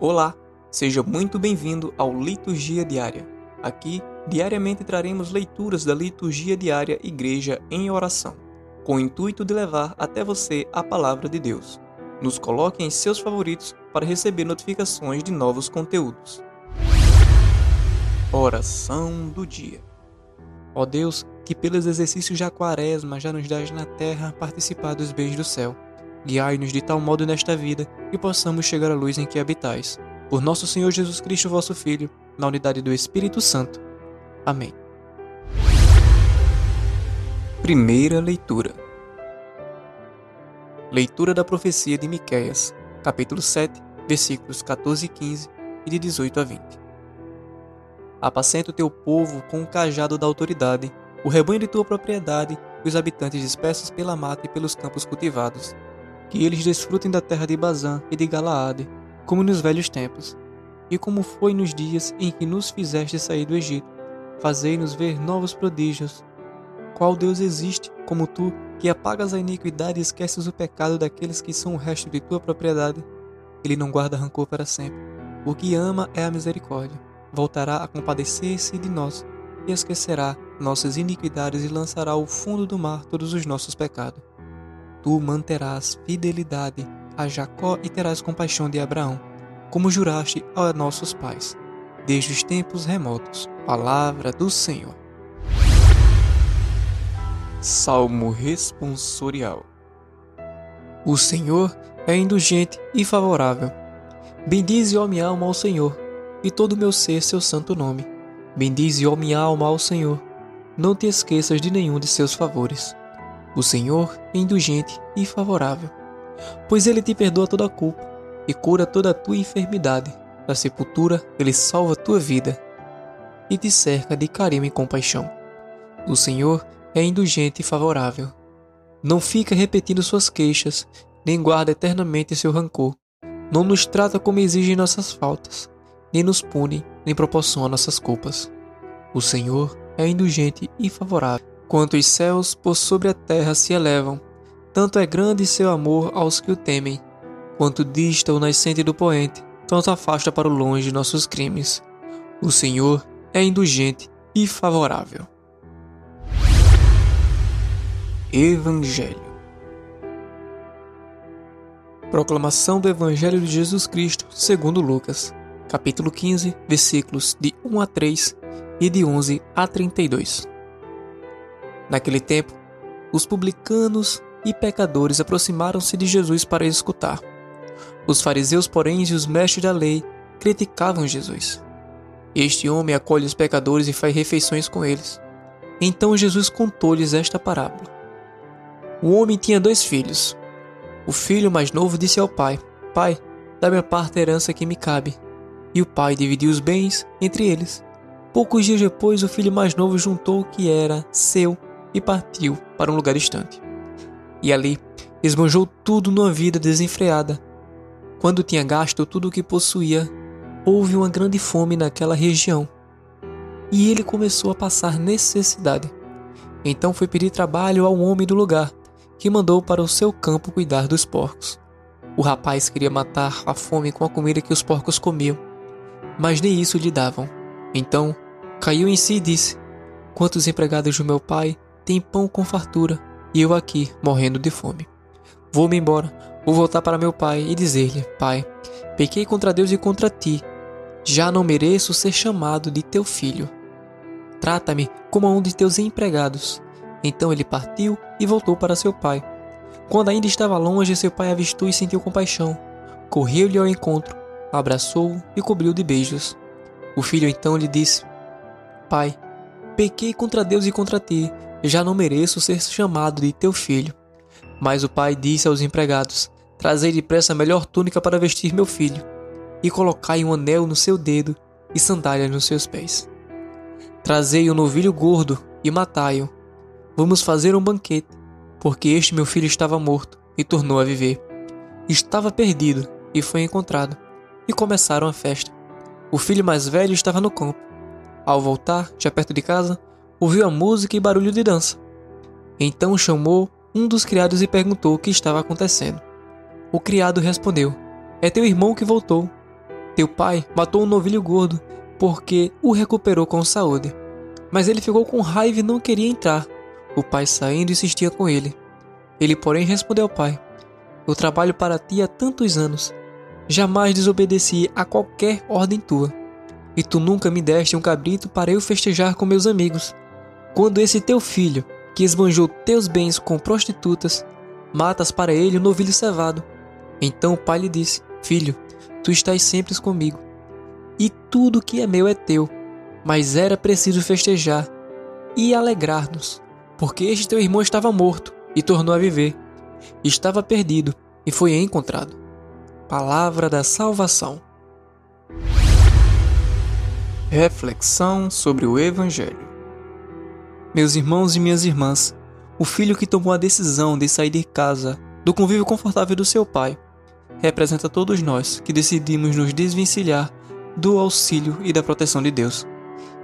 Olá, seja muito bem-vindo ao Liturgia Diária. Aqui, diariamente traremos leituras da Liturgia Diária Igreja em Oração, com o intuito de levar até você a palavra de Deus. Nos coloque em seus favoritos para receber notificações de novos conteúdos. Oração do Dia Ó Deus, que pelos exercícios da quaresma já nos dás na terra participar dos bens do céu Guiai-nos de tal modo nesta vida que possamos chegar à luz em que habitais. Por nosso Senhor Jesus Cristo, vosso Filho, na unidade do Espírito Santo. Amém. Primeira leitura. Leitura da profecia de Miqueias, capítulo 7, versículos 14 e 15 e de 18 a 20. Apacenta o teu povo com o cajado da autoridade, o rebanho de tua propriedade e os habitantes dispersos pela mata e pelos campos cultivados que eles desfrutem da terra de Bazã e de Galaade, como nos velhos tempos, e como foi nos dias em que nos fizeste sair do Egito. Fazei-nos ver novos prodígios. Qual Deus existe, como tu, que apagas a iniquidade e esqueces o pecado daqueles que são o resto de tua propriedade? Ele não guarda rancor para sempre. O que ama é a misericórdia. Voltará a compadecer-se de nós e esquecerá nossas iniquidades e lançará ao fundo do mar todos os nossos pecados tu manterás fidelidade a Jacó e terás compaixão de Abraão, como juraste a nossos pais, desde os tempos remotos. Palavra do Senhor. Salmo responsorial. O Senhor é indulgente e favorável. Bendize, ó minha alma, ao Senhor, e todo o meu ser seu santo nome. Bendize, ó minha alma, ao Senhor. Não te esqueças de nenhum de seus favores. O Senhor é indulgente e favorável, pois ele te perdoa toda a culpa e cura toda a tua enfermidade. Da sepultura, ele salva a tua vida e te cerca de carinho e compaixão. O Senhor é indulgente e favorável. Não fica repetindo suas queixas, nem guarda eternamente seu rancor. Não nos trata como exigem nossas faltas, nem nos pune, nem proporciona nossas culpas. O Senhor é indulgente e favorável Quanto os céus por sobre a terra se elevam, tanto é grande seu amor aos que o temem. Quanto dista o nascente do poente, tanto afasta para o longe nossos crimes. O Senhor é indulgente e favorável. Evangelho Proclamação do Evangelho de Jesus Cristo segundo Lucas, capítulo 15, versículos de 1 a 3 e de 11 a 32. Naquele tempo, os publicanos e pecadores aproximaram-se de Jesus para escutar. Os fariseus, porém, e os mestres da lei criticavam Jesus. Este homem acolhe os pecadores e faz refeições com eles. Então Jesus contou-lhes esta parábola. O homem tinha dois filhos. O filho mais novo disse ao pai: Pai, dá-me a parte herança que me cabe. E o pai dividiu os bens entre eles. Poucos dias depois, o filho mais novo juntou o que era seu e partiu para um lugar distante. E ali esbanjou tudo numa vida desenfreada. Quando tinha gasto tudo o que possuía, houve uma grande fome naquela região. E ele começou a passar necessidade. Então foi pedir trabalho ao homem do lugar, que mandou para o seu campo cuidar dos porcos. O rapaz queria matar a fome com a comida que os porcos comiam, mas nem isso lhe davam. Então caiu em si e disse: Quantos empregados do meu pai tem pão com fartura, e eu aqui, morrendo de fome. Vou-me embora, vou voltar para meu pai e dizer-lhe: Pai, pequei contra Deus e contra ti. Já não mereço ser chamado de teu filho. Trata-me como um de teus empregados. Então ele partiu e voltou para seu pai. Quando ainda estava longe, seu pai avistou e sentiu compaixão. Correu-lhe ao encontro, abraçou-o e cobriu de beijos. O filho então lhe disse: Pai, pequei contra Deus e contra ti já não mereço ser chamado de teu filho. Mas o pai disse aos empregados: Trazei depressa a melhor túnica para vestir meu filho, e colocai um anel no seu dedo e sandálias nos seus pés. Trazei um novilho gordo e matai-o. Vamos fazer um banquete, porque este meu filho estava morto e tornou a viver. Estava perdido e foi encontrado, e começaram a festa. O filho mais velho estava no campo. Ao voltar, já perto de casa, ouviu a música e barulho de dança. Então chamou um dos criados e perguntou o que estava acontecendo. O criado respondeu: É teu irmão que voltou. Teu pai matou um novilho gordo porque o recuperou com saúde. Mas ele ficou com raiva e não queria entrar. O pai saindo insistia com ele. Ele, porém, respondeu ao pai: Eu trabalho para ti há tantos anos. Jamais desobedeci a qualquer ordem tua. E tu nunca me deste um cabrito para eu festejar com meus amigos. Quando esse teu filho, que esbanjou teus bens com prostitutas, matas para ele um novilho cevado. Então o pai lhe disse: Filho, tu estás sempre comigo, e tudo que é meu é teu. Mas era preciso festejar e alegrar-nos, porque este teu irmão estava morto e tornou a viver. Estava perdido e foi encontrado. Palavra da salvação. Reflexão sobre o Evangelho. Meus irmãos e minhas irmãs, o filho que tomou a decisão de sair de casa, do convívio confortável do seu pai, representa todos nós que decidimos nos desvencilhar do auxílio e da proteção de Deus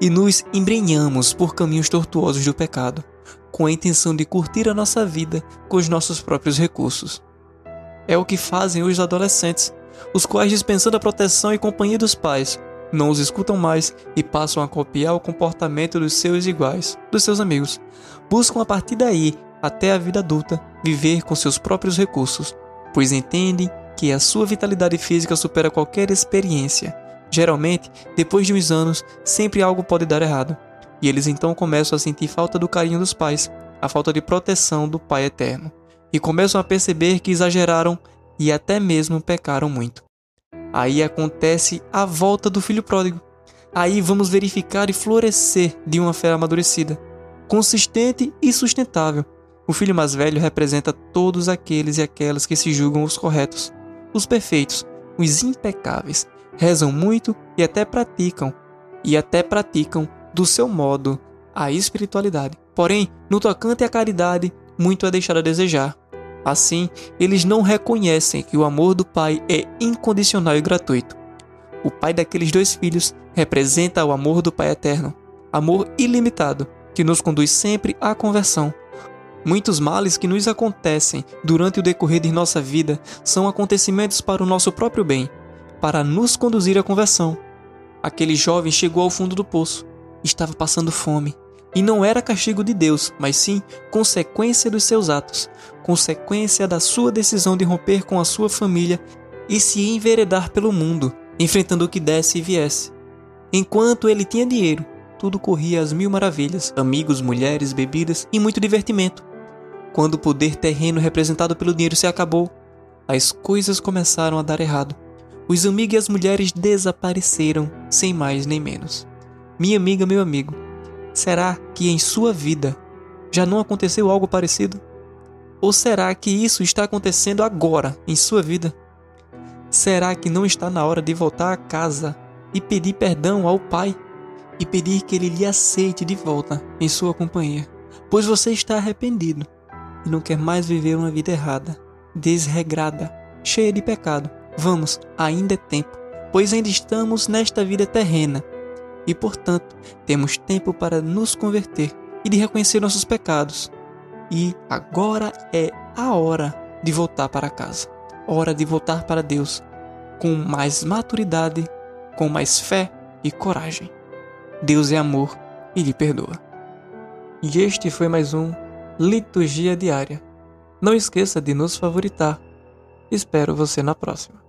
e nos embrenhamos por caminhos tortuosos do pecado, com a intenção de curtir a nossa vida com os nossos próprios recursos. É o que fazem os adolescentes, os quais, dispensando a proteção e companhia dos pais, não os escutam mais e passam a copiar o comportamento dos seus iguais, dos seus amigos. Buscam a partir daí, até a vida adulta, viver com seus próprios recursos, pois entendem que a sua vitalidade física supera qualquer experiência. Geralmente, depois de uns anos, sempre algo pode dar errado, e eles então começam a sentir falta do carinho dos pais, a falta de proteção do Pai Eterno, e começam a perceber que exageraram e até mesmo pecaram muito. Aí acontece a volta do filho pródigo. Aí vamos verificar e florescer de uma fé amadurecida, consistente e sustentável. O filho mais velho representa todos aqueles e aquelas que se julgam os corretos, os perfeitos, os impecáveis, rezam muito e até praticam, e até praticam do seu modo a espiritualidade. Porém, no tocante à caridade, muito é deixado a desejar. Assim, eles não reconhecem que o amor do Pai é incondicional e gratuito. O pai daqueles dois filhos representa o amor do Pai eterno, amor ilimitado, que nos conduz sempre à conversão, Muitos males que nos acontecem durante o decorrer de nossa vida são acontecimentos para o nosso próprio bem, para nos conduzir à conversão. Aquele jovem chegou ao fundo do poço, estava passando fome, e não era castigo de Deus, mas sim consequência dos seus atos, consequência da sua decisão de romper com a sua família e se enveredar pelo mundo, enfrentando o que desse e viesse. Enquanto ele tinha dinheiro, tudo corria às mil maravilhas: amigos, mulheres, bebidas e muito divertimento. Quando o poder terreno representado pelo dinheiro se acabou, as coisas começaram a dar errado. Os amigos e as mulheres desapareceram, sem mais nem menos. Minha amiga, meu amigo, será que em sua vida já não aconteceu algo parecido? Ou será que isso está acontecendo agora em sua vida? Será que não está na hora de voltar a casa e pedir perdão ao Pai e pedir que Ele lhe aceite de volta em sua companhia? Pois você está arrependido e não quer mais viver uma vida errada, desregrada, cheia de pecado. Vamos, ainda é tempo, pois ainda estamos nesta vida terrena e, portanto, temos tempo para nos converter e de reconhecer nossos pecados. E agora é a hora de voltar para casa, hora de voltar para Deus com mais maturidade, com mais fé e coragem. Deus é amor e lhe perdoa. E este foi mais um Liturgia Diária. Não esqueça de nos favoritar. Espero você na próxima.